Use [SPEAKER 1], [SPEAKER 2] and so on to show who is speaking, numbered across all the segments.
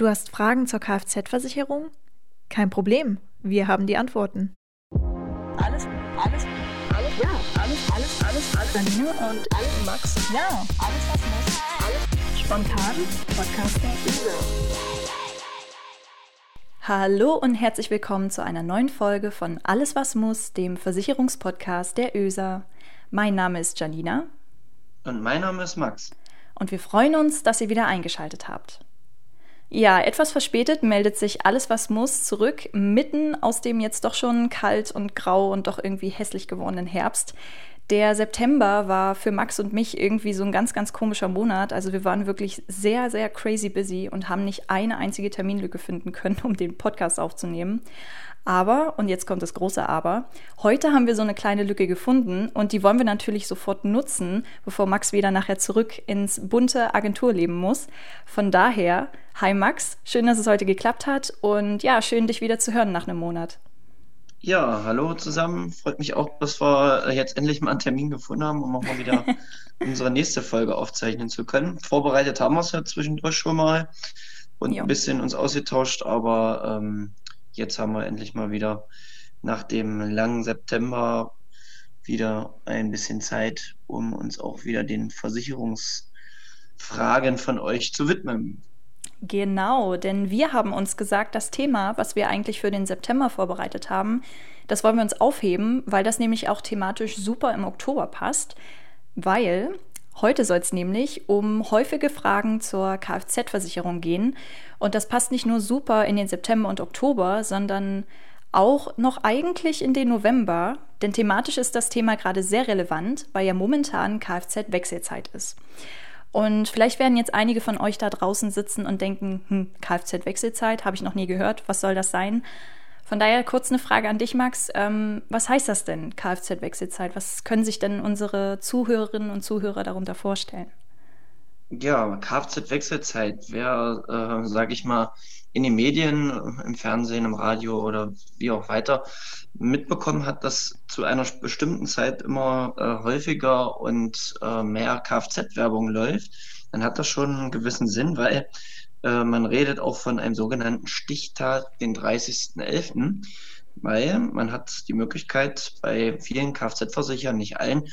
[SPEAKER 1] Du hast Fragen zur Kfz-Versicherung? Kein Problem, wir haben die Antworten.
[SPEAKER 2] Alles, alles, alles, ja, alles, alles, alles, alles. Janine und alles, Max, ja, alles, was muss, alles. Spontan, Podcast der
[SPEAKER 1] Hallo und herzlich willkommen zu einer neuen Folge von Alles, was muss, dem Versicherungspodcast der ÖSA. Mein Name ist Janina.
[SPEAKER 3] Und mein Name ist Max.
[SPEAKER 1] Und wir freuen uns, dass ihr wieder eingeschaltet habt. Ja, etwas verspätet meldet sich alles, was muss, zurück, mitten aus dem jetzt doch schon kalt und grau und doch irgendwie hässlich gewordenen Herbst. Der September war für Max und mich irgendwie so ein ganz, ganz komischer Monat. Also wir waren wirklich sehr, sehr crazy busy und haben nicht eine einzige Terminlücke finden können, um den Podcast aufzunehmen. Aber, und jetzt kommt das große Aber, heute haben wir so eine kleine Lücke gefunden und die wollen wir natürlich sofort nutzen, bevor Max wieder nachher zurück ins bunte Agenturleben muss. Von daher, hi Max, schön, dass es heute geklappt hat und ja, schön, dich wieder zu hören nach einem Monat.
[SPEAKER 3] Ja, hallo zusammen. Freut mich auch, dass wir jetzt endlich mal einen Termin gefunden haben, um auch mal wieder unsere nächste Folge aufzeichnen zu können. Vorbereitet haben wir es ja zwischendurch schon mal und jo. ein bisschen uns ausgetauscht, aber ähm, jetzt haben wir endlich mal wieder nach dem langen September wieder ein bisschen Zeit, um uns auch wieder den Versicherungsfragen von euch zu widmen.
[SPEAKER 1] Genau, denn wir haben uns gesagt, das Thema, was wir eigentlich für den September vorbereitet haben, das wollen wir uns aufheben, weil das nämlich auch thematisch super im Oktober passt, weil Heute soll es nämlich um häufige Fragen zur Kfz-Versicherung gehen. Und das passt nicht nur super in den September und Oktober, sondern auch noch eigentlich in den November, denn thematisch ist das Thema gerade sehr relevant, weil ja momentan Kfz-Wechselzeit ist. Und vielleicht werden jetzt einige von euch da draußen sitzen und denken, hm, Kfz-Wechselzeit, habe ich noch nie gehört, was soll das sein? Von daher kurz eine Frage an dich, Max. Ähm, was heißt das denn, Kfz-Wechselzeit? Was können sich denn unsere Zuhörerinnen und Zuhörer darunter vorstellen?
[SPEAKER 3] Ja, Kfz-Wechselzeit, wer, äh, sage ich mal, in den Medien, im Fernsehen, im Radio oder wie auch weiter mitbekommen hat, dass zu einer bestimmten Zeit immer äh, häufiger und äh, mehr Kfz-Werbung läuft, dann hat das schon einen gewissen Sinn, weil äh, man redet auch von einem sogenannten Stichtag, den 30.11., weil man hat die Möglichkeit bei vielen Kfz-Versichern, nicht allen,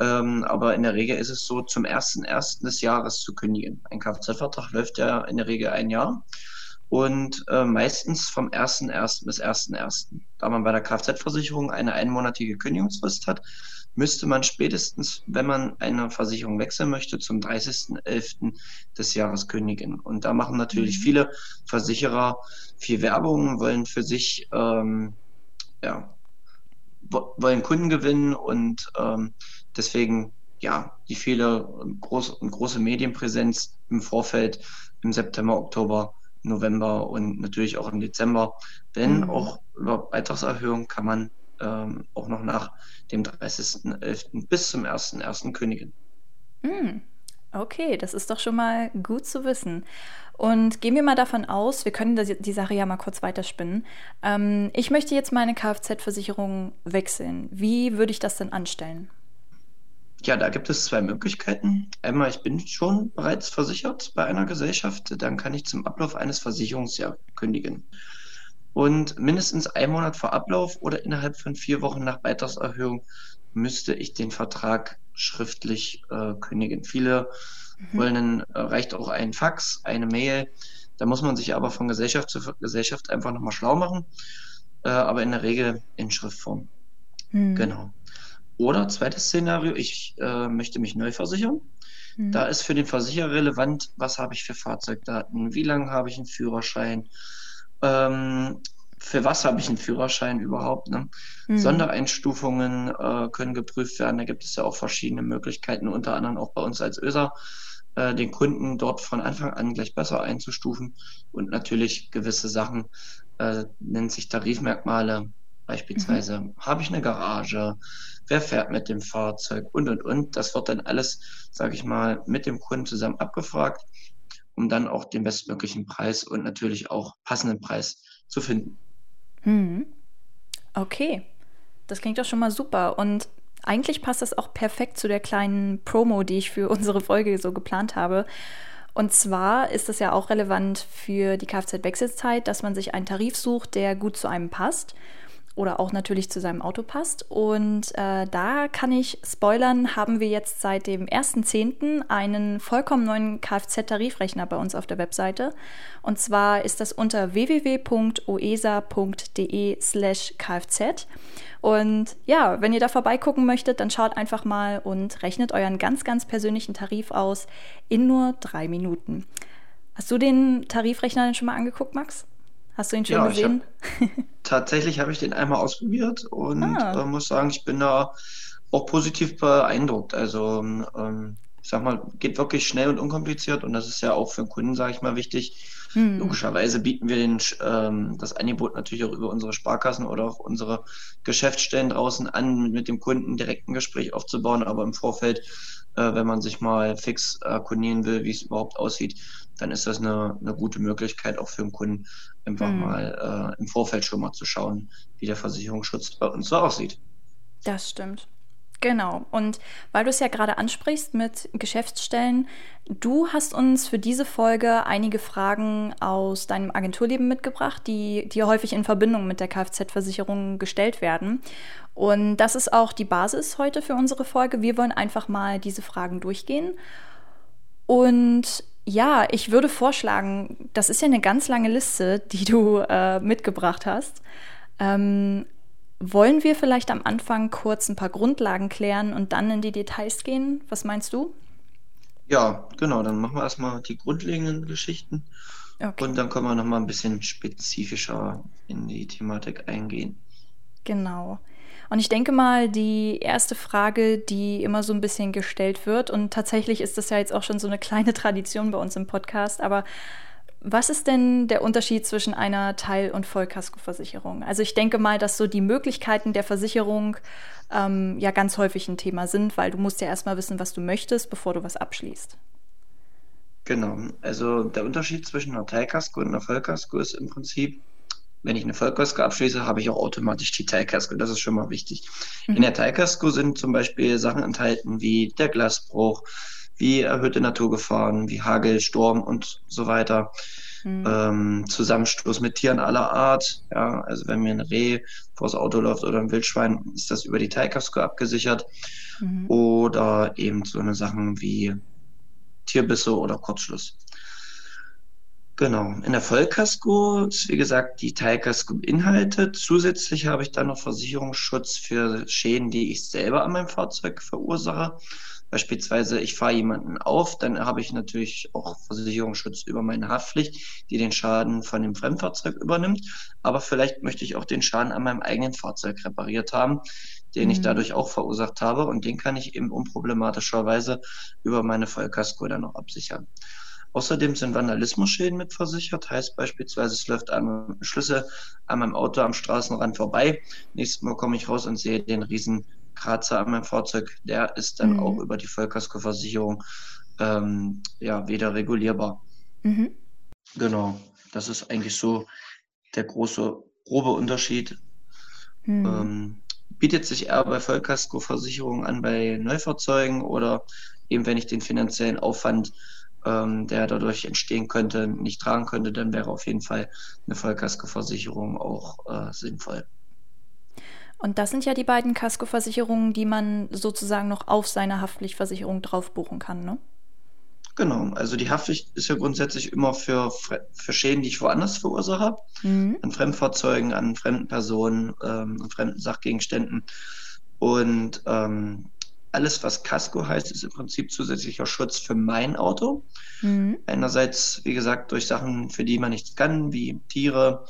[SPEAKER 3] ähm, aber in der Regel ist es so, zum 1.1. des Jahres zu kündigen. Ein Kfz-Vertrag läuft ja in der Regel ein Jahr und äh, meistens vom 1.1. bis 1.1. Da man bei der Kfz-Versicherung eine einmonatige Kündigungsfrist hat, müsste man spätestens, wenn man eine Versicherung wechseln möchte, zum 30.11. des Jahres kündigen. Und da machen natürlich mhm. viele Versicherer viel Werbung, wollen für sich, ähm, ja, wollen Kunden gewinnen und ähm, deswegen, ja, die viele groß, große Medienpräsenz im Vorfeld im September, Oktober November und natürlich auch im Dezember. Denn mhm. auch über Beitragserhöhung kann man ähm, auch noch nach dem 30.11. bis zum 1.1. kündigen.
[SPEAKER 1] Mm, okay, das ist doch schon mal gut zu wissen. Und gehen wir mal davon aus, wir können die Sache ja mal kurz weiterspinnen. Ähm, ich möchte jetzt meine Kfz-Versicherung wechseln. Wie würde ich das denn anstellen?
[SPEAKER 3] Ja, da gibt es zwei Möglichkeiten. Einmal, ich bin schon bereits versichert bei einer Gesellschaft, dann kann ich zum Ablauf eines Versicherungsjahres kündigen und mindestens ein Monat vor Ablauf oder innerhalb von vier Wochen nach Beitragserhöhung müsste ich den Vertrag schriftlich äh, kündigen. Viele mhm. wollen, äh, reicht auch ein Fax, eine Mail. Da muss man sich aber von Gesellschaft zu Gesellschaft einfach nochmal schlau machen, äh, aber in der Regel in Schriftform. Mhm. Genau. Oder zweites Szenario, ich äh, möchte mich neu versichern. Mhm. Da ist für den Versicherer relevant, was habe ich für Fahrzeugdaten, wie lange habe ich einen Führerschein, ähm, für was habe ich einen Führerschein überhaupt? Ne? Mhm. Sondereinstufungen äh, können geprüft werden. Da gibt es ja auch verschiedene Möglichkeiten, unter anderem auch bei uns als ÖSA, äh, den Kunden dort von Anfang an gleich besser einzustufen. Und natürlich gewisse Sachen äh, nennt sich Tarifmerkmale. Beispielsweise mhm. habe ich eine Garage, wer fährt mit dem Fahrzeug und und und. Das wird dann alles, sage ich mal, mit dem Kunden zusammen abgefragt um dann auch den bestmöglichen Preis und natürlich auch passenden Preis zu finden.
[SPEAKER 1] Hm. Okay, das klingt doch schon mal super. Und eigentlich passt das auch perfekt zu der kleinen Promo, die ich für unsere Folge so geplant habe. Und zwar ist es ja auch relevant für die Kfz-Wechselzeit, dass man sich einen Tarif sucht, der gut zu einem passt oder auch natürlich zu seinem Auto passt. Und äh, da kann ich spoilern, haben wir jetzt seit dem 1.10. einen vollkommen neuen Kfz-Tarifrechner bei uns auf der Webseite. Und zwar ist das unter www.oesa.de slash kfz. Und ja, wenn ihr da vorbeigucken möchtet, dann schaut einfach mal und rechnet euren ganz, ganz persönlichen Tarif aus in nur drei Minuten. Hast du den Tarifrechner denn schon mal angeguckt, Max? Hast du ihn schon ja, gesehen?
[SPEAKER 3] Hab, tatsächlich habe ich den einmal ausprobiert und ah. äh, muss sagen, ich bin da auch positiv beeindruckt. Also ähm, sag mal, geht wirklich schnell und unkompliziert und das ist ja auch für den Kunden, sage ich mal, wichtig. Hm. Logischerweise bieten wir den, ähm, das Angebot natürlich auch über unsere Sparkassen oder auch unsere Geschäftsstellen draußen an, mit dem Kunden direkt ein Gespräch aufzubauen, aber im Vorfeld, äh, wenn man sich mal fix erkundigen will, wie es überhaupt aussieht, dann ist das eine, eine gute Möglichkeit auch für den Kunden, einfach mhm. mal äh, im Vorfeld schon mal zu schauen, wie der Versicherungsschutz bei uns so aussieht.
[SPEAKER 1] Das stimmt. Genau. Und weil du es ja gerade ansprichst mit Geschäftsstellen, du hast uns für diese Folge einige Fragen aus deinem Agenturleben mitgebracht, die dir häufig in Verbindung mit der Kfz-Versicherung gestellt werden. Und das ist auch die Basis heute für unsere Folge. Wir wollen einfach mal diese Fragen durchgehen. Und ja, ich würde vorschlagen, das ist ja eine ganz lange Liste, die du äh, mitgebracht hast. Ähm, wollen wir vielleicht am Anfang kurz ein paar Grundlagen klären und dann in die Details gehen? Was meinst du?
[SPEAKER 3] Ja, genau, dann machen wir erstmal die grundlegenden Geschichten okay. und dann können wir nochmal ein bisschen spezifischer in die Thematik eingehen.
[SPEAKER 1] Genau. Und ich denke mal, die erste Frage, die immer so ein bisschen gestellt wird, und tatsächlich ist das ja jetzt auch schon so eine kleine Tradition bei uns im Podcast, aber was ist denn der Unterschied zwischen einer Teil- und Vollkaskoversicherung? Also ich denke mal, dass so die Möglichkeiten der Versicherung ähm, ja ganz häufig ein Thema sind, weil du musst ja erstmal wissen, was du möchtest, bevor du was abschließt.
[SPEAKER 3] Genau, also der Unterschied zwischen einer Teilkasko und einer Vollkasko ist im Prinzip, wenn ich eine Vollkasko abschließe, habe ich auch automatisch die Teilkasko. Das ist schon mal wichtig. Mhm. In der Teilkasko sind zum Beispiel Sachen enthalten wie der Glasbruch, wie erhöhte Naturgefahren, wie Hagel, Sturm und so weiter. Mhm. Ähm, Zusammenstoß mit Tieren aller Art. Ja, also wenn mir ein Reh vors Auto läuft oder ein Wildschwein, ist das über die Teilkasko abgesichert. Mhm. Oder eben so eine Sachen wie Tierbisse oder Kurzschluss. Genau. In der Vollkasko ist, wie gesagt, die Teilkasko beinhaltet. Zusätzlich habe ich dann noch Versicherungsschutz für Schäden, die ich selber an meinem Fahrzeug verursache. Beispielsweise, ich fahre jemanden auf, dann habe ich natürlich auch Versicherungsschutz über meine Haftpflicht, die den Schaden von dem Fremdfahrzeug übernimmt. Aber vielleicht möchte ich auch den Schaden an meinem eigenen Fahrzeug repariert haben, den mhm. ich dadurch auch verursacht habe. Und den kann ich eben unproblematischerweise über meine Vollkasko dann noch absichern. Außerdem sind Vandalismusschäden mitversichert, heißt beispielsweise, es läuft ein Schlüssel an meinem Auto am Straßenrand vorbei. Nächstes Mal komme ich raus und sehe den riesen Kratzer an meinem Fahrzeug. Der ist dann mhm. auch über die Vollkaskoversicherung ähm, ja, wieder regulierbar. Mhm. Genau, das ist eigentlich so der große, grobe Unterschied. Mhm. Ähm, bietet sich eher bei Vollkaskoversicherungen an bei Neufahrzeugen oder eben wenn ich den finanziellen Aufwand ähm, der dadurch entstehen könnte, nicht tragen könnte, dann wäre auf jeden Fall eine Vollkaskoversicherung auch äh, sinnvoll.
[SPEAKER 1] Und das sind ja die beiden Kaskoversicherungen, die man sozusagen noch auf seine Haftpflichtversicherung drauf buchen kann, ne?
[SPEAKER 3] Genau, also die Haftpflicht ist ja grundsätzlich immer für, für Schäden, die ich woanders verursache, mhm. an Fremdfahrzeugen, an fremden Personen, ähm, an fremden Sachgegenständen. Und ähm, alles, was Casco heißt, ist im Prinzip zusätzlicher Schutz für mein Auto. Mhm. Einerseits, wie gesagt, durch Sachen, für die man nichts kann, wie Tiere,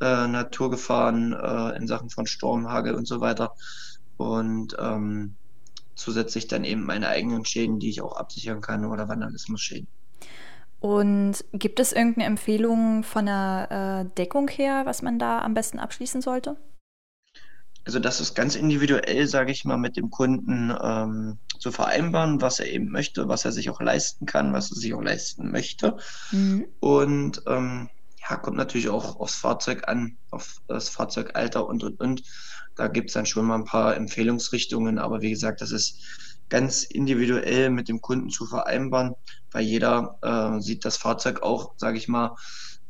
[SPEAKER 3] äh, Naturgefahren äh, in Sachen von Sturm, Hagel und so weiter. Und ähm, zusätzlich dann eben meine eigenen Schäden, die ich auch absichern kann oder Vandalismusschäden.
[SPEAKER 1] Und gibt es irgendeine Empfehlung von der äh, Deckung her, was man da am besten abschließen sollte?
[SPEAKER 3] Also das ist ganz individuell, sage ich mal, mit dem Kunden ähm, zu vereinbaren, was er eben möchte, was er sich auch leisten kann, was er sich auch leisten möchte. Mhm. Und ähm, ja, kommt natürlich auch aufs Fahrzeug an, auf das Fahrzeugalter und und und. Da gibt es dann schon mal ein paar Empfehlungsrichtungen, aber wie gesagt, das ist ganz individuell mit dem Kunden zu vereinbaren, weil jeder äh, sieht das Fahrzeug auch, sage ich mal,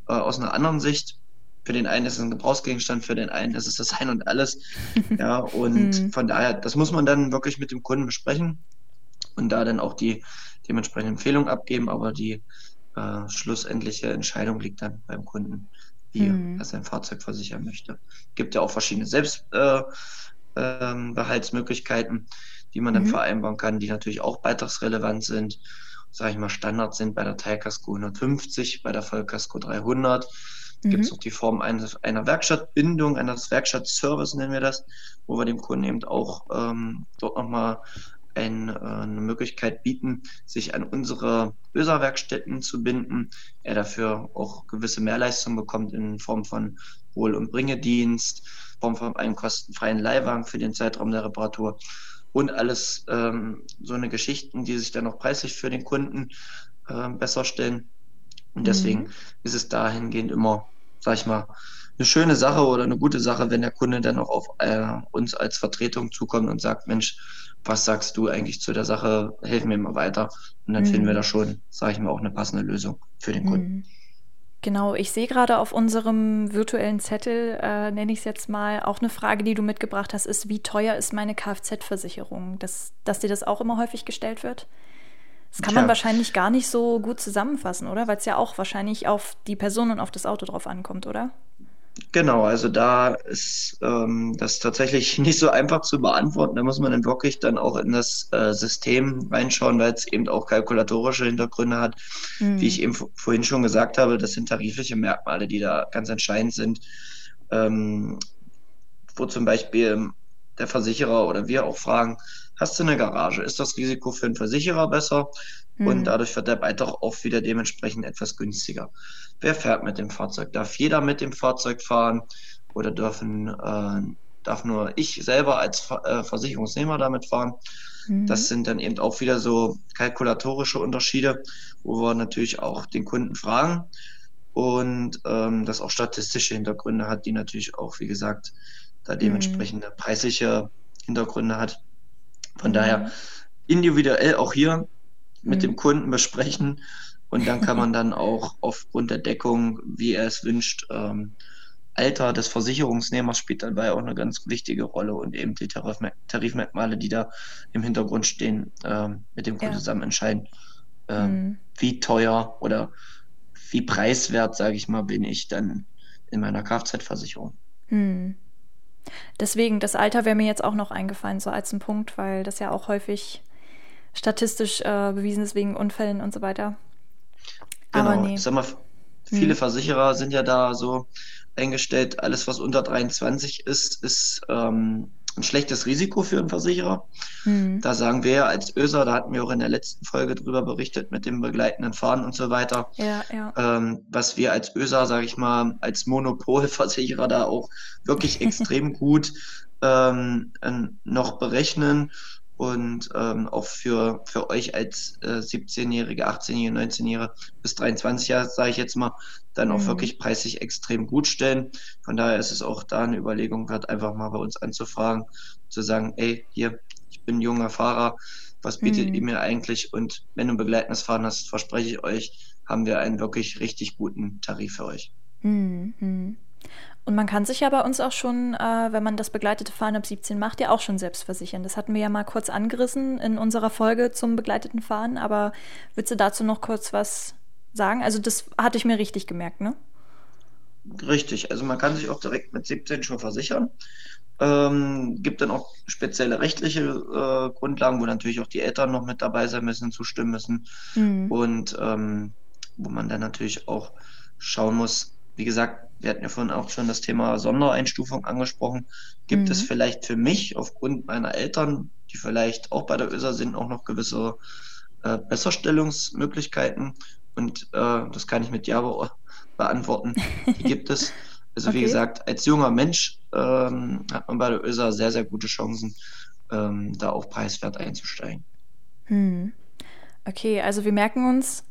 [SPEAKER 3] äh, aus einer anderen Sicht. Für den einen ist es ein Gebrauchsgegenstand, für den einen ist es das Ein und Alles. Ja, und mhm. von daher, das muss man dann wirklich mit dem Kunden besprechen und da dann auch die dementsprechende Empfehlung abgeben, aber die äh, schlussendliche Entscheidung liegt dann beim Kunden, wie mhm. er sein Fahrzeug versichern möchte. Gibt ja auch verschiedene Selbstbehaltsmöglichkeiten, äh, ähm, die man dann mhm. vereinbaren kann, die natürlich auch beitragsrelevant sind. Sage ich mal, Standard sind bei der Teilkasko 150, bei der Vollkasko 300. Mhm. Gibt es noch die Form eines, einer Werkstattbindung, eines Werkstattservice nennen wir das, wo wir dem Kunden eben auch ähm, dort nochmal ein, äh, eine Möglichkeit bieten, sich an unsere ÖSA-Werkstätten zu binden. Er dafür auch gewisse Mehrleistung bekommt in Form von Wohl- und Bringedienst, in Form von einem kostenfreien Leihwagen für den Zeitraum der Reparatur und alles ähm, so eine Geschichten, die sich dann auch preislich für den Kunden äh, besser stellen. Und deswegen mhm. ist es dahingehend immer, sag ich mal, eine schöne Sache oder eine gute Sache, wenn der Kunde dann auch auf äh, uns als Vertretung zukommt und sagt, Mensch, was sagst du eigentlich zu der Sache? Hilf mir mal weiter. Und dann mhm. finden wir da schon, sage ich mal, auch eine passende Lösung für den Kunden. Mhm.
[SPEAKER 1] Genau, ich sehe gerade auf unserem virtuellen Zettel, äh, nenne ich es jetzt mal, auch eine Frage, die du mitgebracht hast, ist, wie teuer ist meine Kfz-Versicherung? Dass, dass dir das auch immer häufig gestellt wird? Das kann Tja. man wahrscheinlich gar nicht so gut zusammenfassen, oder? Weil es ja auch wahrscheinlich auf die Person und auf das Auto drauf ankommt, oder?
[SPEAKER 3] Genau, also da ist ähm, das tatsächlich nicht so einfach zu beantworten. Da muss man dann wirklich dann auch in das äh, System reinschauen, weil es eben auch kalkulatorische Hintergründe hat. Mhm. Wie ich eben vorhin schon gesagt habe, das sind tarifliche Merkmale, die da ganz entscheidend sind. Ähm, wo zum Beispiel der Versicherer oder wir auch fragen, hast du eine Garage? Ist das Risiko für einen Versicherer besser? Mhm. Und dadurch wird der Beitrag auch wieder dementsprechend etwas günstiger. Wer fährt mit dem Fahrzeug? Darf jeder mit dem Fahrzeug fahren oder dürfen, äh, darf nur ich selber als äh, Versicherungsnehmer damit fahren? Mhm. Das sind dann eben auch wieder so kalkulatorische Unterschiede, wo wir natürlich auch den Kunden fragen und ähm, das auch statistische Hintergründe hat, die natürlich auch, wie gesagt, da mhm. dementsprechende preisliche Hintergründe hat. Von mhm. daher individuell auch hier mit dem mhm. Kunden besprechen und dann kann man dann auch aufgrund der Deckung, wie er es wünscht, ähm, Alter des Versicherungsnehmers spielt dabei auch eine ganz wichtige Rolle und eben die Tarifmerk Tarifmerkmale, die da im Hintergrund stehen, ähm, mit dem Kunden ja. zusammen entscheiden, ähm, mhm. wie teuer oder wie preiswert, sage ich mal, bin ich dann in meiner Kfz-Versicherung. Mhm.
[SPEAKER 1] Deswegen, das Alter wäre mir jetzt auch noch eingefallen, so als ein Punkt, weil das ja auch häufig statistisch äh, bewiesen ist wegen Unfällen und so weiter.
[SPEAKER 3] Genau. Aber nee. Ich sag mal, viele hm. Versicherer sind ja da so eingestellt, alles was unter 23 ist, ist ähm, ein schlechtes Risiko für einen Versicherer. Hm. Da sagen wir als ÖSA, da hatten wir auch in der letzten Folge drüber berichtet mit dem begleitenden Fahren und so weiter,
[SPEAKER 1] ja, ja.
[SPEAKER 3] Ähm, was wir als ÖSA, sage ich mal, als Monopolversicherer da auch wirklich extrem gut ähm, noch berechnen und ähm, auch für, für euch als äh, 17-Jährige, 18-Jährige, 19-Jährige bis 23 Jahre, sage ich jetzt mal, dann auch mhm. wirklich preislich extrem gut stellen. Von daher ist es auch da eine Überlegung wert, einfach mal bei uns anzufragen, zu sagen, ey, hier, ich bin junger Fahrer, was bietet mhm. ihr mir eigentlich? Und wenn du ein begleitendes Fahren hast, verspreche ich euch, haben wir einen wirklich richtig guten Tarif für euch.
[SPEAKER 1] Mhm. Und man kann sich ja bei uns auch schon, äh, wenn man das begleitete Fahren ab 17 macht, ja auch schon selbst versichern. Das hatten wir ja mal kurz angerissen in unserer Folge zum begleiteten Fahren. Aber würdest du dazu noch kurz was sagen? Also das hatte ich mir richtig gemerkt, ne?
[SPEAKER 3] Richtig, also man kann sich auch direkt mit 17 schon versichern. Ähm, gibt dann auch spezielle rechtliche äh, Grundlagen, wo natürlich auch die Eltern noch mit dabei sein müssen, zustimmen müssen. Mhm. Und ähm, wo man dann natürlich auch schauen muss, wie gesagt, wir hatten ja vorhin auch schon das Thema Sondereinstufung angesprochen. Gibt mhm. es vielleicht für mich aufgrund meiner Eltern, die vielleicht auch bei der ÖSA sind, auch noch gewisse äh, Besserstellungsmöglichkeiten? Und äh, das kann ich mit Ja be beantworten. Die gibt es. Also okay. wie gesagt, als junger Mensch ähm, hat man bei der ÖSA sehr, sehr gute Chancen, ähm, da auch preiswert einzusteigen.
[SPEAKER 1] Hm. Okay, also wir merken uns,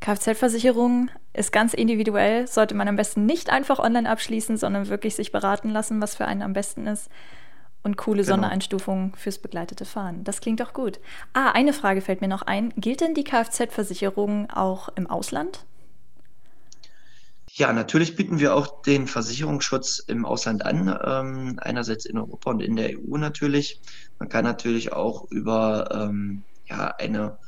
[SPEAKER 1] Kfz-Versicherung ist ganz individuell, sollte man am besten nicht einfach online abschließen, sondern wirklich sich beraten lassen, was für einen am besten ist. Und coole genau. Sondereinstufungen fürs begleitete Fahren. Das klingt doch gut. Ah, eine Frage fällt mir noch ein. Gilt denn die Kfz-Versicherung auch im Ausland?
[SPEAKER 3] Ja, natürlich bieten wir auch den Versicherungsschutz im Ausland an, ähm, einerseits in Europa und in der EU natürlich. Man kann natürlich auch über ähm, ja, eine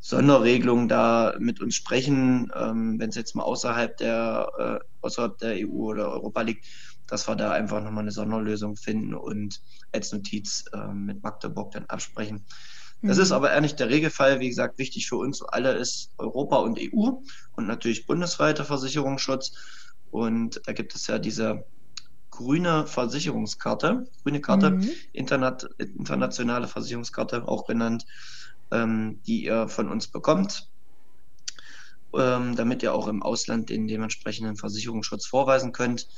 [SPEAKER 3] Sonderregelung da mit uns sprechen, ähm, wenn es jetzt mal außerhalb der, äh, außerhalb der EU oder Europa liegt, dass wir da einfach nochmal eine Sonderlösung finden und als Notiz äh, mit Magdeburg dann absprechen. Das mhm. ist aber eher nicht der Regelfall. Wie gesagt, wichtig für uns alle ist Europa und EU und natürlich bundesweiter Versicherungsschutz. Und da gibt es ja diese grüne Versicherungskarte, grüne Karte, mhm. Internet, internationale Versicherungskarte auch genannt, ähm, die ihr von uns bekommt, ähm, damit ihr auch im Ausland den dementsprechenden Versicherungsschutz vorweisen könnt,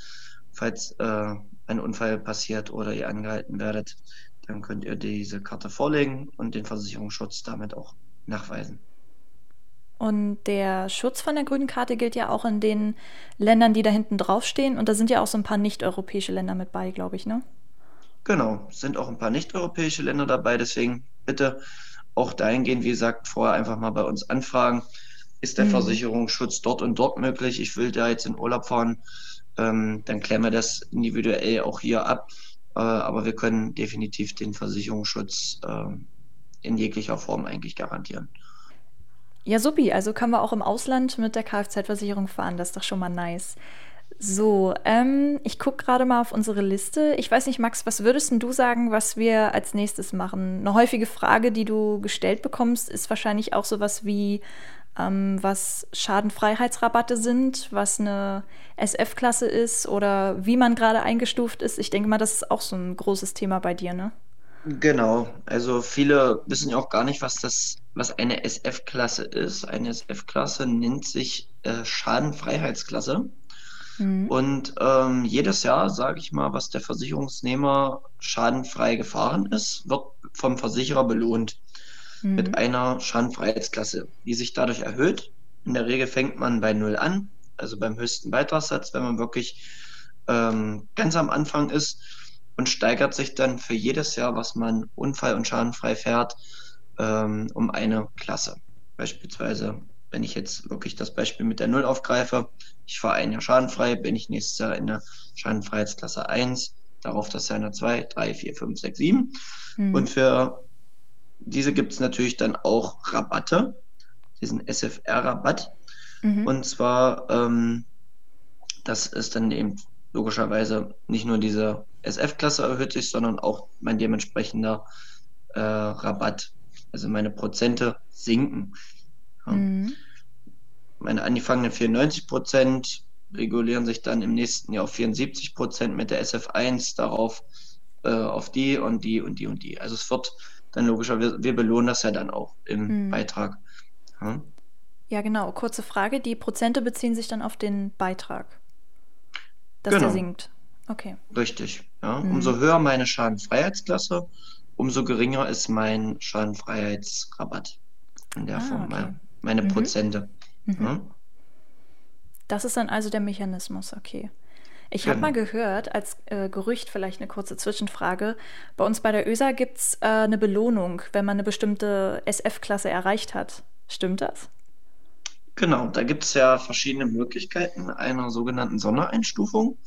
[SPEAKER 3] falls äh, ein Unfall passiert oder ihr angehalten werdet dann könnt ihr diese Karte vorlegen und den Versicherungsschutz damit auch nachweisen.
[SPEAKER 1] Und der Schutz von der grünen Karte gilt ja auch in den Ländern, die da hinten draufstehen. Und da sind ja auch so ein paar nicht-europäische Länder mit bei, glaube ich, ne?
[SPEAKER 3] Genau, sind auch ein paar nicht-europäische Länder dabei. Deswegen bitte auch dahingehend, wie gesagt, vorher einfach mal bei uns anfragen. Ist der mhm. Versicherungsschutz dort und dort möglich? Ich will da jetzt in Urlaub fahren. Ähm, dann klären wir das individuell auch hier ab äh, aber wir können definitiv den Versicherungsschutz äh, in jeglicher Form eigentlich garantieren.
[SPEAKER 1] Ja, supi. Also können wir auch im Ausland mit der Kfz-Versicherung fahren. Das ist doch schon mal nice. So, ähm, ich gucke gerade mal auf unsere Liste. Ich weiß nicht, Max, was würdest du sagen, was wir als nächstes machen? Eine häufige Frage, die du gestellt bekommst, ist wahrscheinlich auch sowas wie, ähm, was Schadenfreiheitsrabatte sind, was eine SF-Klasse ist oder wie man gerade eingestuft ist. Ich denke mal, das ist auch so ein großes Thema bei dir, ne?
[SPEAKER 3] Genau, also viele wissen ja auch gar nicht, was das, was eine SF-Klasse ist. Eine SF-Klasse nennt sich äh, Schadenfreiheitsklasse. Mhm. Und ähm, jedes Jahr, sage ich mal, was der Versicherungsnehmer schadenfrei gefahren ist, wird vom Versicherer belohnt mhm. mit einer Schadenfreiheitsklasse, die sich dadurch erhöht. In der Regel fängt man bei Null an, also beim höchsten Beitragssatz, wenn man wirklich ähm, ganz am Anfang ist und steigert sich dann für jedes Jahr, was man unfall- und schadenfrei fährt, ähm, um eine Klasse. Beispielsweise, wenn ich jetzt wirklich das Beispiel mit der Null aufgreife, ich fahre ein Jahr schadenfrei, bin ich nächstes Jahr in der Schadenfreiheitsklasse 1, darauf das Jahr in der 2, 3, 4, 5, 6, 7. Mhm. Und für diese gibt es natürlich dann auch Rabatte, diesen SFR-Rabatt. Mhm. Und zwar, ähm, das ist dann eben logischerweise nicht nur diese SF-Klasse erhöht sich, sondern auch mein dementsprechender äh, Rabatt. Also meine Prozente sinken. Ja. Mhm. Meine angefangenen 94 Prozent regulieren sich dann im nächsten Jahr auf 74 Prozent mit der SF1 darauf äh, auf die und die und die und die. Also es wird dann logischerweise, wir belohnen das ja dann auch im mhm. Beitrag.
[SPEAKER 1] Ja? ja? genau. Kurze Frage. Die Prozente beziehen sich dann auf den Beitrag, dass genau. der sinkt. Okay.
[SPEAKER 3] Richtig. Ja. Mhm. Umso höher meine Schadenfreiheitsklasse, umso geringer ist mein Schadenfreiheitsrabatt. In der ah, Form, okay. Meine, mhm. Prozente. Mhm. Ja?
[SPEAKER 1] Das ist dann also der Mechanismus, okay. Ich habe mal gehört, als äh, Gerücht, vielleicht eine kurze Zwischenfrage, bei uns bei der ÖSA gibt es äh, eine Belohnung, wenn man eine bestimmte SF-Klasse erreicht hat. Stimmt das?
[SPEAKER 3] Genau, da gibt es ja verschiedene Möglichkeiten einer sogenannten Sondereinstufung,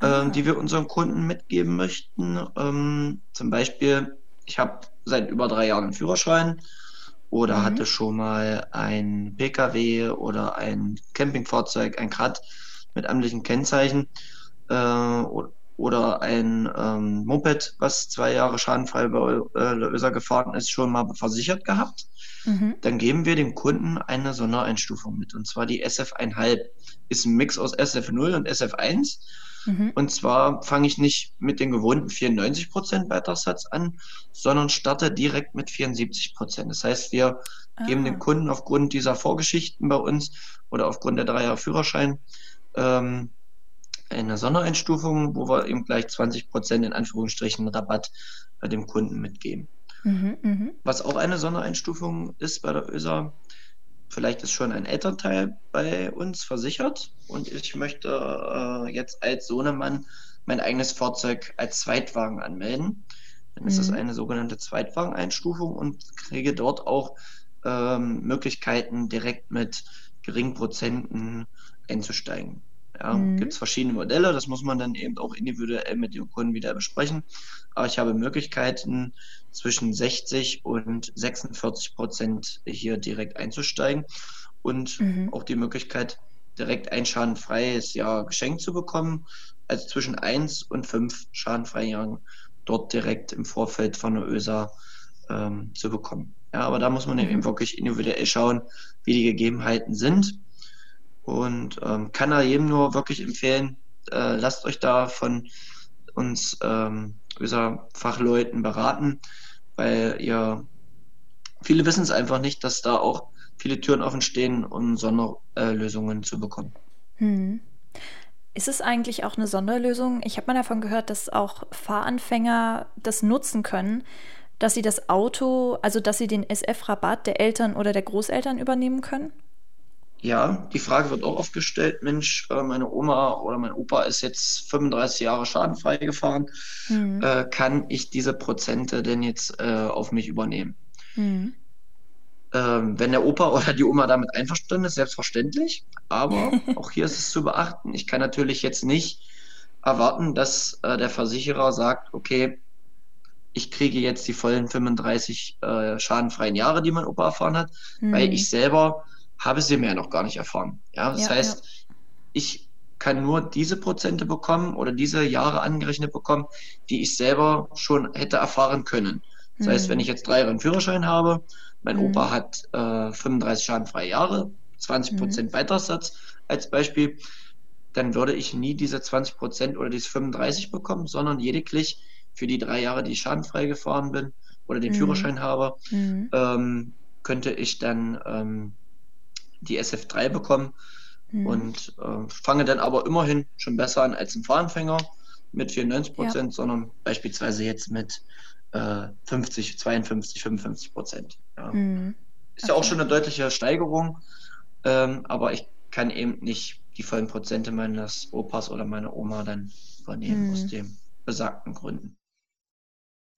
[SPEAKER 3] äh, die wir unseren Kunden mitgeben möchten. Ähm, zum Beispiel, ich habe seit über drei Jahren einen Führerschein oder mhm. hatte schon mal ein Pkw oder ein Campingfahrzeug, ein Quad mit amtlichen Kennzeichen äh, oder ein ähm, Moped, was zwei Jahre schadenfrei bei äh, Löser gefahren ist, schon mal versichert gehabt. Mhm. Dann geben wir dem Kunden eine Sondereinstufung mit. Und zwar die SF1,5. Ist ein Mix aus SF0 und SF1. Mhm. Und zwar fange ich nicht mit den gewohnten 94% Beitragssatz an, sondern starte direkt mit 74%. Das heißt, wir ah. geben dem Kunden aufgrund dieser Vorgeschichten bei uns oder aufgrund der drei Jahre Führerschein ähm, eine Sondereinstufung, wo wir eben gleich 20 Prozent in Anführungsstrichen Rabatt bei dem Kunden mitgeben. Mhm, mh. Was auch eine Sondereinstufung ist bei der ÖSA, vielleicht ist schon ein Elternteil bei uns versichert und ich möchte äh, jetzt als Sohnemann mein eigenes Fahrzeug als Zweitwagen anmelden. Dann ist das mhm. eine sogenannte Zweitwageneinstufung und kriege dort auch ähm, Möglichkeiten, direkt mit geringen Prozenten einzusteigen. Ja, mhm. Gibt es verschiedene Modelle, das muss man dann eben auch individuell mit dem Kunden wieder besprechen. Aber ich habe Möglichkeiten, zwischen 60 und 46 Prozent hier direkt einzusteigen und mhm. auch die Möglichkeit, direkt ein schadenfreies Jahr geschenkt zu bekommen, also zwischen 1 und 5 schadenfreien Jahren dort direkt im Vorfeld von der ÖSA ähm, zu bekommen. Ja, aber da muss man eben wirklich individuell schauen, wie die Gegebenheiten sind. Und ähm, kann da jedem nur wirklich empfehlen, äh, lasst euch da von uns ähm, Fachleuten beraten, weil ihr viele wissen es einfach nicht, dass da auch viele Türen offen stehen, um Sonderlösungen zu bekommen. Hm.
[SPEAKER 1] Ist es eigentlich auch eine Sonderlösung? Ich habe mal davon gehört, dass auch Fahranfänger das nutzen können, dass sie das Auto, also dass sie den SF-Rabatt der Eltern oder der Großeltern übernehmen können?
[SPEAKER 3] Ja, die Frage wird auch oft gestellt, Mensch, äh, meine Oma oder mein Opa ist jetzt 35 Jahre schadenfrei gefahren. Mhm. Äh, kann ich diese Prozente denn jetzt äh, auf mich übernehmen? Mhm. Ähm, wenn der Opa oder die Oma damit einverstanden ist, selbstverständlich. Aber auch hier ist es zu beachten. Ich kann natürlich jetzt nicht erwarten, dass äh, der Versicherer sagt, okay, ich kriege jetzt die vollen 35 äh, schadenfreien Jahre, die mein Opa erfahren hat, mhm. weil ich selber habe sie mir noch gar nicht erfahren. Ja, das ja, heißt, ja. ich kann nur diese Prozente bekommen oder diese Jahre angerechnet bekommen, die ich selber schon hätte erfahren können. Das mhm. heißt, wenn ich jetzt drei Jahre einen Führerschein habe, mein mhm. Opa hat äh, 35 schadenfreie Jahre, 20 Prozent mhm. Beitragssatz als Beispiel, dann würde ich nie diese 20 Prozent oder diese 35 bekommen, sondern lediglich für die drei Jahre, die ich schadenfrei gefahren bin oder den mhm. Führerschein habe, mhm. ähm, könnte ich dann ähm, die SF3 bekommen mhm. und äh, fange dann aber immerhin schon besser an als ein Fahranfänger mit 94 Prozent, ja. sondern beispielsweise jetzt mit äh, 50, 52, 55 Prozent. Ja. Mhm. Ist okay. ja auch schon eine deutliche Steigerung, ähm, aber ich kann eben nicht die vollen Prozente meines Opas oder meiner Oma dann übernehmen mhm. aus den besagten Gründen.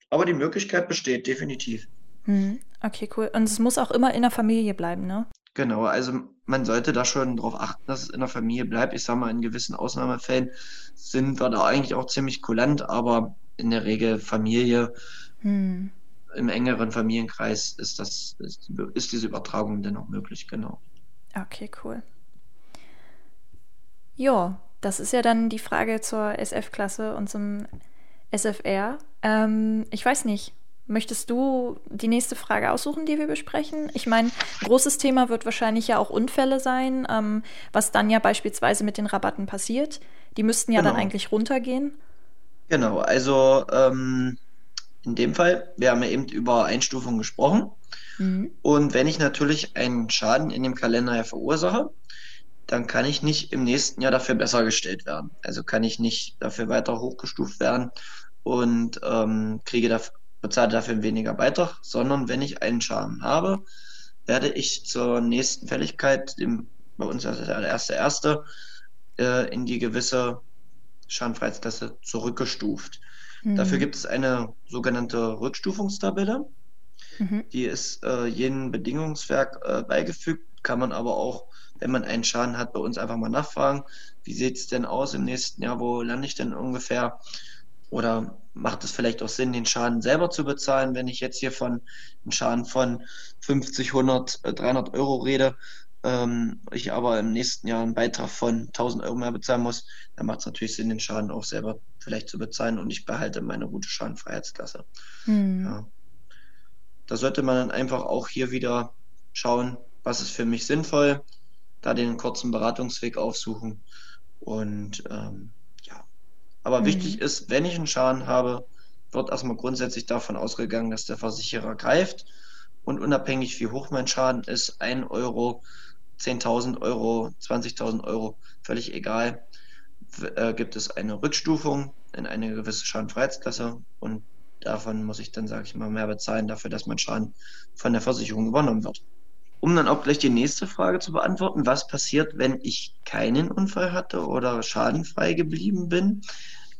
[SPEAKER 3] Aber die Möglichkeit besteht definitiv.
[SPEAKER 1] Mhm. Okay, cool. Und es muss auch immer in der Familie bleiben, ne?
[SPEAKER 3] Genau, also man sollte da schon darauf achten, dass es in der Familie bleibt. Ich sage mal, in gewissen Ausnahmefällen sind wir da eigentlich auch ziemlich kulant, aber in der Regel Familie, hm. im engeren Familienkreis ist das, ist, ist diese Übertragung dennoch möglich, genau.
[SPEAKER 1] Okay, cool. Ja, das ist ja dann die Frage zur SF-Klasse und zum SFR. Ähm, ich weiß nicht, Möchtest du die nächste Frage aussuchen, die wir besprechen? Ich meine, großes Thema wird wahrscheinlich ja auch Unfälle sein, ähm, was dann ja beispielsweise mit den Rabatten passiert. Die müssten ja genau. dann eigentlich runtergehen.
[SPEAKER 3] Genau, also ähm, in dem Fall, wir haben ja eben über Einstufungen gesprochen. Mhm. Und wenn ich natürlich einen Schaden in dem Kalender ja verursache, dann kann ich nicht im nächsten Jahr dafür besser gestellt werden. Also kann ich nicht dafür weiter hochgestuft werden und ähm, kriege dafür bezahle dafür weniger Beitrag, sondern wenn ich einen Schaden habe, werde ich zur nächsten Fälligkeit, dem, bei uns ist der erste erste, äh, in die gewisse Schadenfreiheitsklasse zurückgestuft. Mhm. Dafür gibt es eine sogenannte Rückstufungstabelle. Mhm. Die ist äh, jedem Bedingungswerk äh, beigefügt, kann man aber auch, wenn man einen Schaden hat, bei uns einfach mal nachfragen, wie sieht es denn aus im nächsten Jahr, wo lande ich denn ungefähr? Oder macht es vielleicht auch Sinn, den Schaden selber zu bezahlen, wenn ich jetzt hier von einem Schaden von 50, 100, 300 Euro rede, ähm, ich aber im nächsten Jahr einen Beitrag von 1000 Euro mehr bezahlen muss, dann macht es natürlich Sinn, den Schaden auch selber vielleicht zu bezahlen und ich behalte meine gute Schadenfreiheitskasse. Hm. Ja. Da sollte man dann einfach auch hier wieder schauen, was ist für mich sinnvoll, da den kurzen Beratungsweg aufsuchen und ähm, aber mhm. wichtig ist, wenn ich einen Schaden habe, wird erstmal grundsätzlich davon ausgegangen, dass der Versicherer greift. Und unabhängig wie hoch mein Schaden ist, 1 Euro, 10.000 Euro, 20.000 Euro, völlig egal, äh, gibt es eine Rückstufung in eine gewisse Schadenfreiheitsklasse und davon muss ich dann, sage ich mal, mehr bezahlen dafür, dass mein Schaden von der Versicherung übernommen wird. Um dann auch gleich die nächste Frage zu beantworten, was passiert, wenn ich keinen Unfall hatte oder schadenfrei geblieben bin?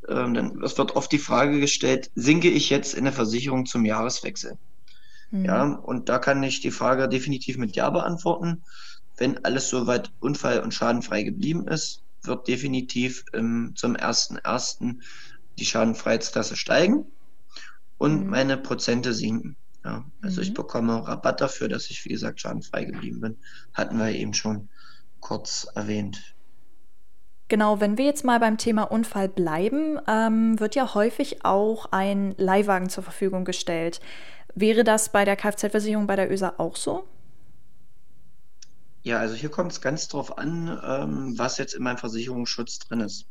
[SPEAKER 3] ähm, dann es wird oft die Frage gestellt, sinke ich jetzt in der Versicherung zum Jahreswechsel? Mhm. Ja, und da kann ich die Frage definitiv mit Ja beantworten. Wenn alles soweit unfall- und schadenfrei geblieben ist, wird definitiv ähm, zum 1.1. die Schadenfreiheitsklasse steigen und mhm. meine Prozente sinken. Ja, also mhm. ich bekomme Rabatt dafür, dass ich, wie gesagt, schadenfrei geblieben bin. Hatten wir eben schon kurz erwähnt.
[SPEAKER 1] Genau, wenn wir jetzt mal beim Thema Unfall bleiben, ähm, wird ja häufig auch ein Leihwagen zur Verfügung gestellt. Wäre das bei der Kfz-Versicherung bei der ÖSA auch so?
[SPEAKER 3] Ja, also hier kommt es ganz drauf an, ähm, was jetzt in meinem Versicherungsschutz drin ist.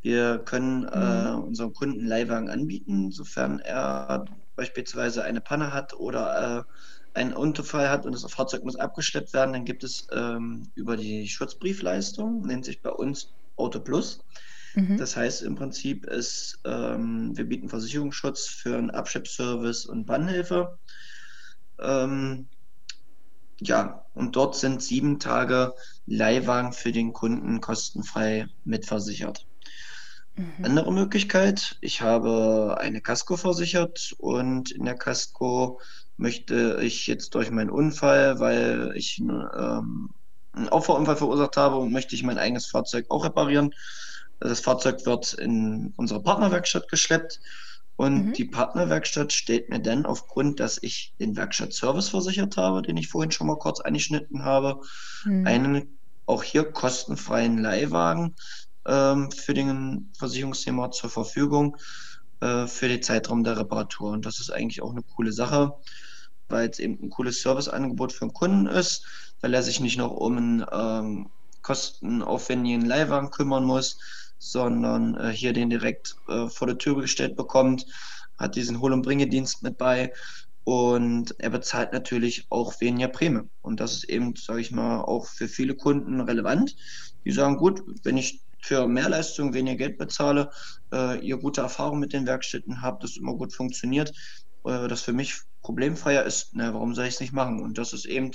[SPEAKER 3] Wir können äh, mhm. unseren Kunden Leihwagen anbieten, sofern er beispielsweise eine Panne hat oder äh, einen Unfall hat und das Fahrzeug muss abgeschleppt werden. Dann gibt es ähm, über die Schutzbriefleistung, nennt sich bei uns Auto Plus. Mhm. Das heißt im Prinzip ist, ähm, wir bieten Versicherungsschutz für einen Abschleppservice und Bannhilfe. Ähm, ja, und dort sind sieben Tage Leihwagen für den Kunden kostenfrei mitversichert. Mhm. Andere Möglichkeit, ich habe eine Casco versichert und in der Casco möchte ich jetzt durch meinen Unfall, weil ich ähm, einen Auffahrunfall verursacht habe möchte ich mein eigenes Fahrzeug auch reparieren. Das Fahrzeug wird in unsere Partnerwerkstatt geschleppt und mhm. die Partnerwerkstatt stellt mir dann aufgrund, dass ich den Werkstattservice versichert habe, den ich vorhin schon mal kurz angeschnitten habe, mhm. einen auch hier kostenfreien Leihwagen ähm, für den Versicherungsnehmer zur Verfügung äh, für den Zeitraum der Reparatur. Und das ist eigentlich auch eine coole Sache, weil es eben ein cooles Serviceangebot für den Kunden ist, weil er sich nicht noch um einen ähm, kostenaufwendigen Leihwagen kümmern muss, sondern äh, hier den direkt äh, vor der Tür gestellt bekommt, hat diesen Hol- und Bringedienst mit bei und er bezahlt natürlich auch weniger Prämie. Und das ist eben, sage ich mal, auch für viele Kunden relevant. Die sagen, gut, wenn ich für Mehrleistung weniger Geld bezahle, äh, ihr gute Erfahrungen mit den Werkstätten habt, das immer gut funktioniert, äh, das für mich problemfreier ist, na, warum soll ich es nicht machen? Und das ist eben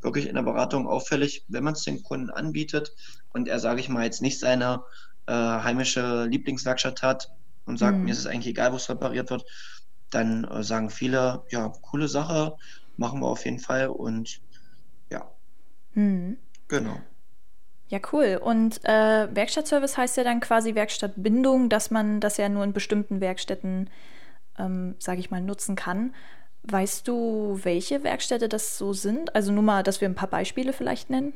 [SPEAKER 3] wirklich in der Beratung auffällig, wenn man es den Kunden anbietet und er, sage ich mal, jetzt nicht seine äh, heimische Lieblingswerkstatt hat und sagt, mhm. mir ist es eigentlich egal, wo es repariert wird, dann äh, sagen viele, ja, coole Sache, machen wir auf jeden Fall und ja. Mhm. Genau.
[SPEAKER 1] Ja, cool. Und äh, Werkstattservice heißt ja dann quasi Werkstattbindung, dass man das ja nur in bestimmten Werkstätten, ähm, sage ich mal, nutzen kann. Weißt du, welche Werkstätte das so sind? Also nur mal, dass wir ein paar Beispiele vielleicht nennen.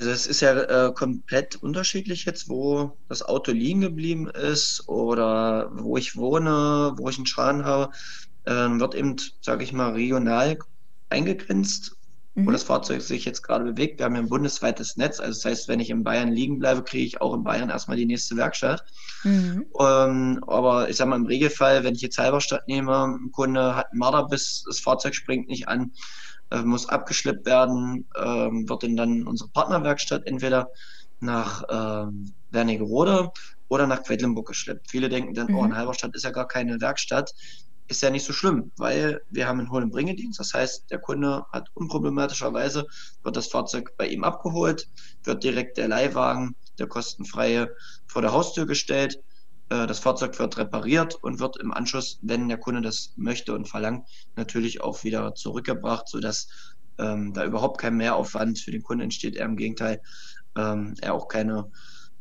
[SPEAKER 3] Also es ist ja äh, komplett unterschiedlich jetzt, wo das Auto liegen geblieben ist oder wo ich wohne, wo ich einen Schaden habe, äh, wird eben, sage ich mal, regional eingegrenzt mhm. wo das Fahrzeug sich jetzt gerade bewegt. Wir haben ja ein bundesweites Netz, also das heißt, wenn ich in Bayern liegen bleibe, kriege ich auch in Bayern erstmal die nächste Werkstatt. Mhm. Ähm, aber ich sage mal, im Regelfall, wenn ich jetzt Halberstadt nehme, ein Kunde hat einen Marderbiss, das Fahrzeug springt nicht an, äh, muss abgeschleppt werden, äh, wird in dann unsere Partnerwerkstatt entweder nach äh, Wernigerode oder nach Quedlinburg geschleppt. Viele denken dann, mhm. oh, in Halberstadt ist ja gar keine Werkstatt ist ja nicht so schlimm, weil wir haben einen Hol- und Bringedienst. Das heißt, der Kunde hat unproblematischerweise, wird das Fahrzeug bei ihm abgeholt, wird direkt der Leihwagen, der kostenfreie, vor der Haustür gestellt. Äh, das Fahrzeug wird repariert und wird im Anschluss, wenn der Kunde das möchte und verlangt, natürlich auch wieder zurückgebracht, sodass ähm, da überhaupt kein Mehraufwand für den Kunden entsteht. Er im Gegenteil, ähm, er auch keine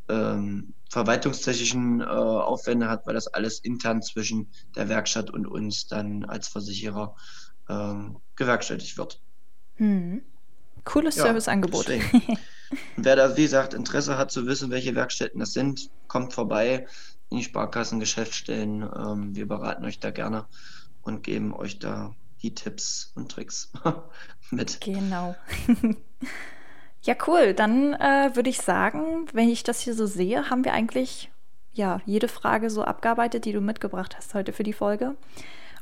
[SPEAKER 3] ähm, verwaltungstechnischen äh, Aufwände hat, weil das alles intern zwischen der Werkstatt und uns dann als Versicherer ähm, gewerkstelligt wird.
[SPEAKER 1] Hm. Cooles ja, Serviceangebot.
[SPEAKER 3] Wer da, wie gesagt, Interesse hat zu wissen, welche Werkstätten das sind, kommt vorbei in die Sparkassen, Geschäftsstellen. Ähm, wir beraten euch da gerne und geben euch da die Tipps und Tricks mit.
[SPEAKER 1] Genau. Ja, cool. Dann äh, würde ich sagen, wenn ich das hier so sehe, haben wir eigentlich ja jede Frage so abgearbeitet, die du mitgebracht hast heute für die Folge.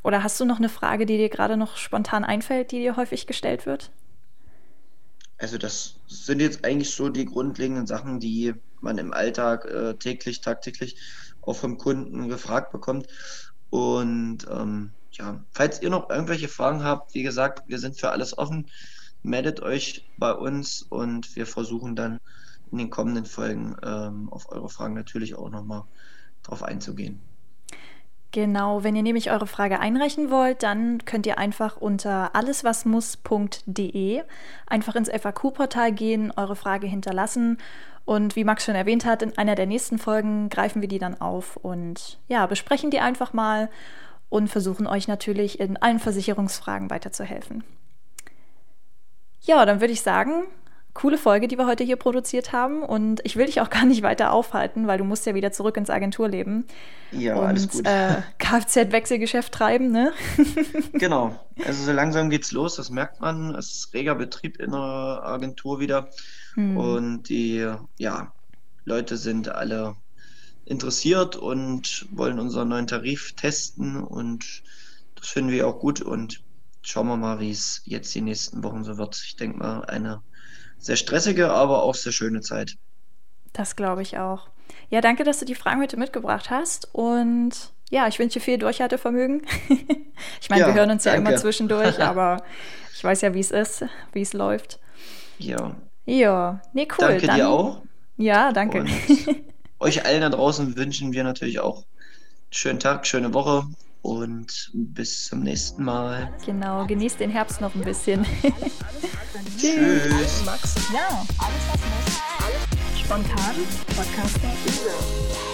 [SPEAKER 1] Oder hast du noch eine Frage, die dir gerade noch spontan einfällt, die dir häufig gestellt wird?
[SPEAKER 3] Also das sind jetzt eigentlich so die grundlegenden Sachen, die man im Alltag äh, täglich, tagtäglich auch vom Kunden gefragt bekommt. Und ähm, ja, falls ihr noch irgendwelche Fragen habt, wie gesagt, wir sind für alles offen meldet euch bei uns und wir versuchen dann in den kommenden Folgen ähm, auf eure Fragen natürlich auch nochmal drauf einzugehen.
[SPEAKER 1] Genau, wenn ihr nämlich eure Frage einreichen wollt, dann könnt ihr einfach unter alleswasmuss.de einfach ins FAQ-Portal gehen, eure Frage hinterlassen und wie Max schon erwähnt hat, in einer der nächsten Folgen greifen wir die dann auf und ja, besprechen die einfach mal und versuchen euch natürlich in allen Versicherungsfragen weiterzuhelfen. Ja, dann würde ich sagen, coole Folge, die wir heute hier produziert haben. Und ich will dich auch gar nicht weiter aufhalten, weil du musst ja wieder zurück ins Agenturleben.
[SPEAKER 3] Ja,
[SPEAKER 1] und,
[SPEAKER 3] alles gut.
[SPEAKER 1] Äh, Kfz-Wechselgeschäft treiben, ne?
[SPEAKER 3] genau. Also so langsam geht's los, das merkt man. Es ist reger Betrieb in der Agentur wieder. Hm. Und die ja, Leute sind alle interessiert und wollen unseren neuen Tarif testen. Und das finden wir auch gut. Und schauen wir mal, wie es jetzt die nächsten Wochen so wird. Ich denke mal, eine sehr stressige, aber auch sehr schöne Zeit.
[SPEAKER 1] Das glaube ich auch. Ja, danke, dass du die Fragen heute mitgebracht hast. Und ja, ich wünsche dir viel Durchhaltevermögen. ich meine, ja, wir hören uns danke. ja immer zwischendurch, aber ich weiß ja, wie es ist, wie es läuft.
[SPEAKER 3] Ja.
[SPEAKER 1] Ja, nee, cool.
[SPEAKER 3] Danke Dann, dir auch.
[SPEAKER 1] Ja, danke.
[SPEAKER 3] Euch allen da draußen wünschen wir natürlich auch einen schönen Tag, schöne Woche und bis zum nächsten Mal.
[SPEAKER 1] Genau, genießt den Herbst noch ein bisschen.
[SPEAKER 3] Tschüss.
[SPEAKER 2] Max. Ja, alles was muss. Spontan. Podcaster.